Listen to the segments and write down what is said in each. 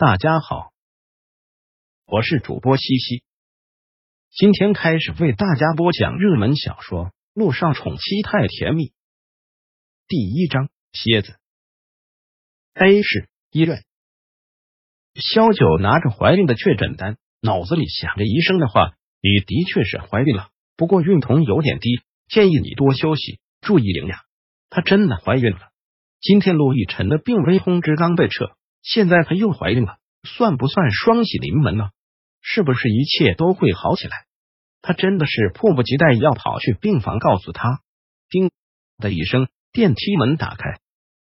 大家好，我是主播西西，今天开始为大家播讲热门小说《陆少宠妻太甜蜜》第一章：蝎子。A 市医院，萧九拿着怀孕的确诊单，脑子里想着医生的话：“你的确是怀孕了，不过孕酮有点低，建议你多休息，注意营养。”她真的怀孕了。今天陆亦辰的病危通知刚被撤。现在她又怀孕了，算不算双喜临门呢？是不是一切都会好起来？她真的是迫不及待要跑去病房告诉他。叮的一声，电梯门打开，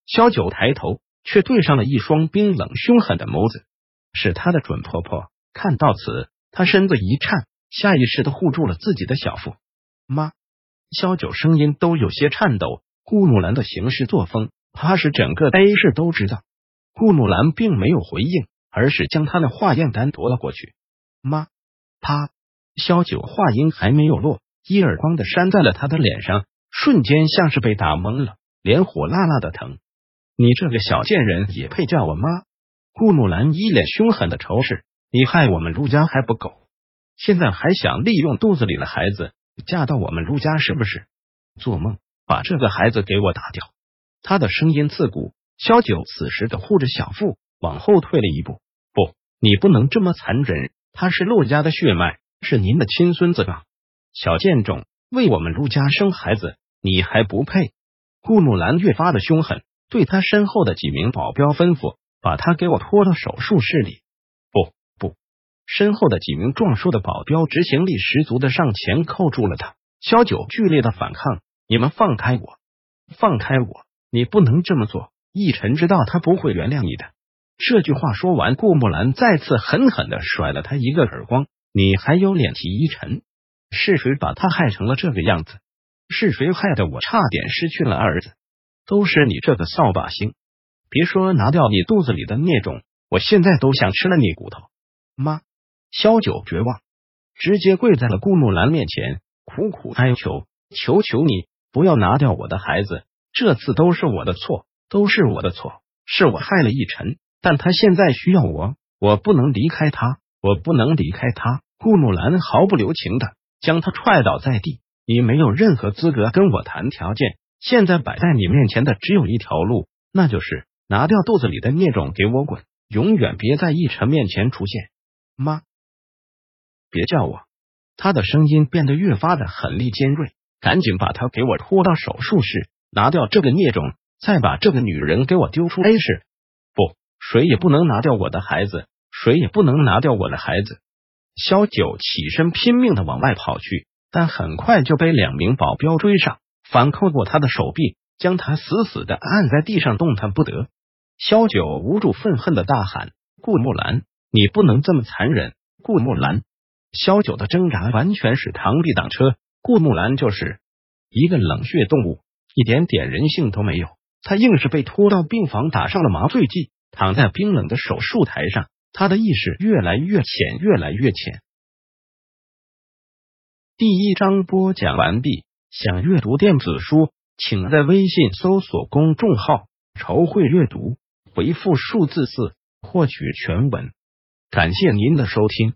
萧九抬头，却对上了一双冰冷凶狠的眸子，是他的准婆婆。看到此，他身子一颤，下意识的护住了自己的小腹。妈，萧九声音都有些颤抖。顾木兰的行事作风，怕是整个 A 市都知道。顾木兰并没有回应，而是将他的化验单夺了过去。妈，啪！萧九话音还没有落，一耳光的扇在了他的脸上，瞬间像是被打懵了，脸火辣辣的疼。你这个小贱人也配叫我妈？顾木兰一脸凶狠的仇视，你害我们陆家还不够，现在还想利用肚子里的孩子嫁到我们陆家是不是？做梦！把这个孩子给我打掉！他的声音刺骨。萧九此时的护着小腹，往后退了一步。不，你不能这么残忍。他是陆家的血脉，是您的亲孙子啊！小贱种，为我们陆家生孩子，你还不配！顾木兰越发的凶狠，对他身后的几名保镖吩咐：“把他给我拖到手术室里。”不不，身后的几名壮硕的保镖执行力十足的上前扣住了他。萧九剧烈的反抗：“你们放开我！放开我！你不能这么做！”奕晨知道他不会原谅你的。这句话说完，顾木兰再次狠狠的甩了他一个耳光。你还有脸提依晨？是谁把他害成了这个样子？是谁害得我差点失去了儿子？都是你这个扫把星！别说拿掉你肚子里的孽种，我现在都想吃了你骨头！妈！萧九绝望，直接跪在了顾木兰面前，苦苦哀求：“求求你不要拿掉我的孩子，这次都是我的错。”都是我的错，是我害了奕晨，但他现在需要我，我不能离开他，我不能离开他。顾木兰毫不留情的将他踹倒在地，你没有任何资格跟我谈条件。现在摆在你面前的只有一条路，那就是拿掉肚子里的孽种，给我滚，永远别在奕晨面前出现。妈，别叫我。他的声音变得越发的狠厉尖锐，赶紧把他给我拖到手术室，拿掉这个孽种。再把这个女人给我丢出 A 市！不，谁也不能拿掉我的孩子，谁也不能拿掉我的孩子！萧九起身拼命的往外跑去，但很快就被两名保镖追上，反扣过他的手臂，将他死死的按在地上，动弹不得。萧九无助愤恨的大喊：“顾木兰，你不能这么残忍！”顾木兰，萧九的挣扎完全是螳臂挡车，顾木兰就是一个冷血动物，一点点人性都没有。他硬是被拖到病房，打上了麻醉剂，躺在冰冷的手术台上。他的意识越来越浅，越来越浅。第一章播讲完毕。想阅读电子书，请在微信搜索公众号“仇会阅读”，回复数字四获取全文。感谢您的收听。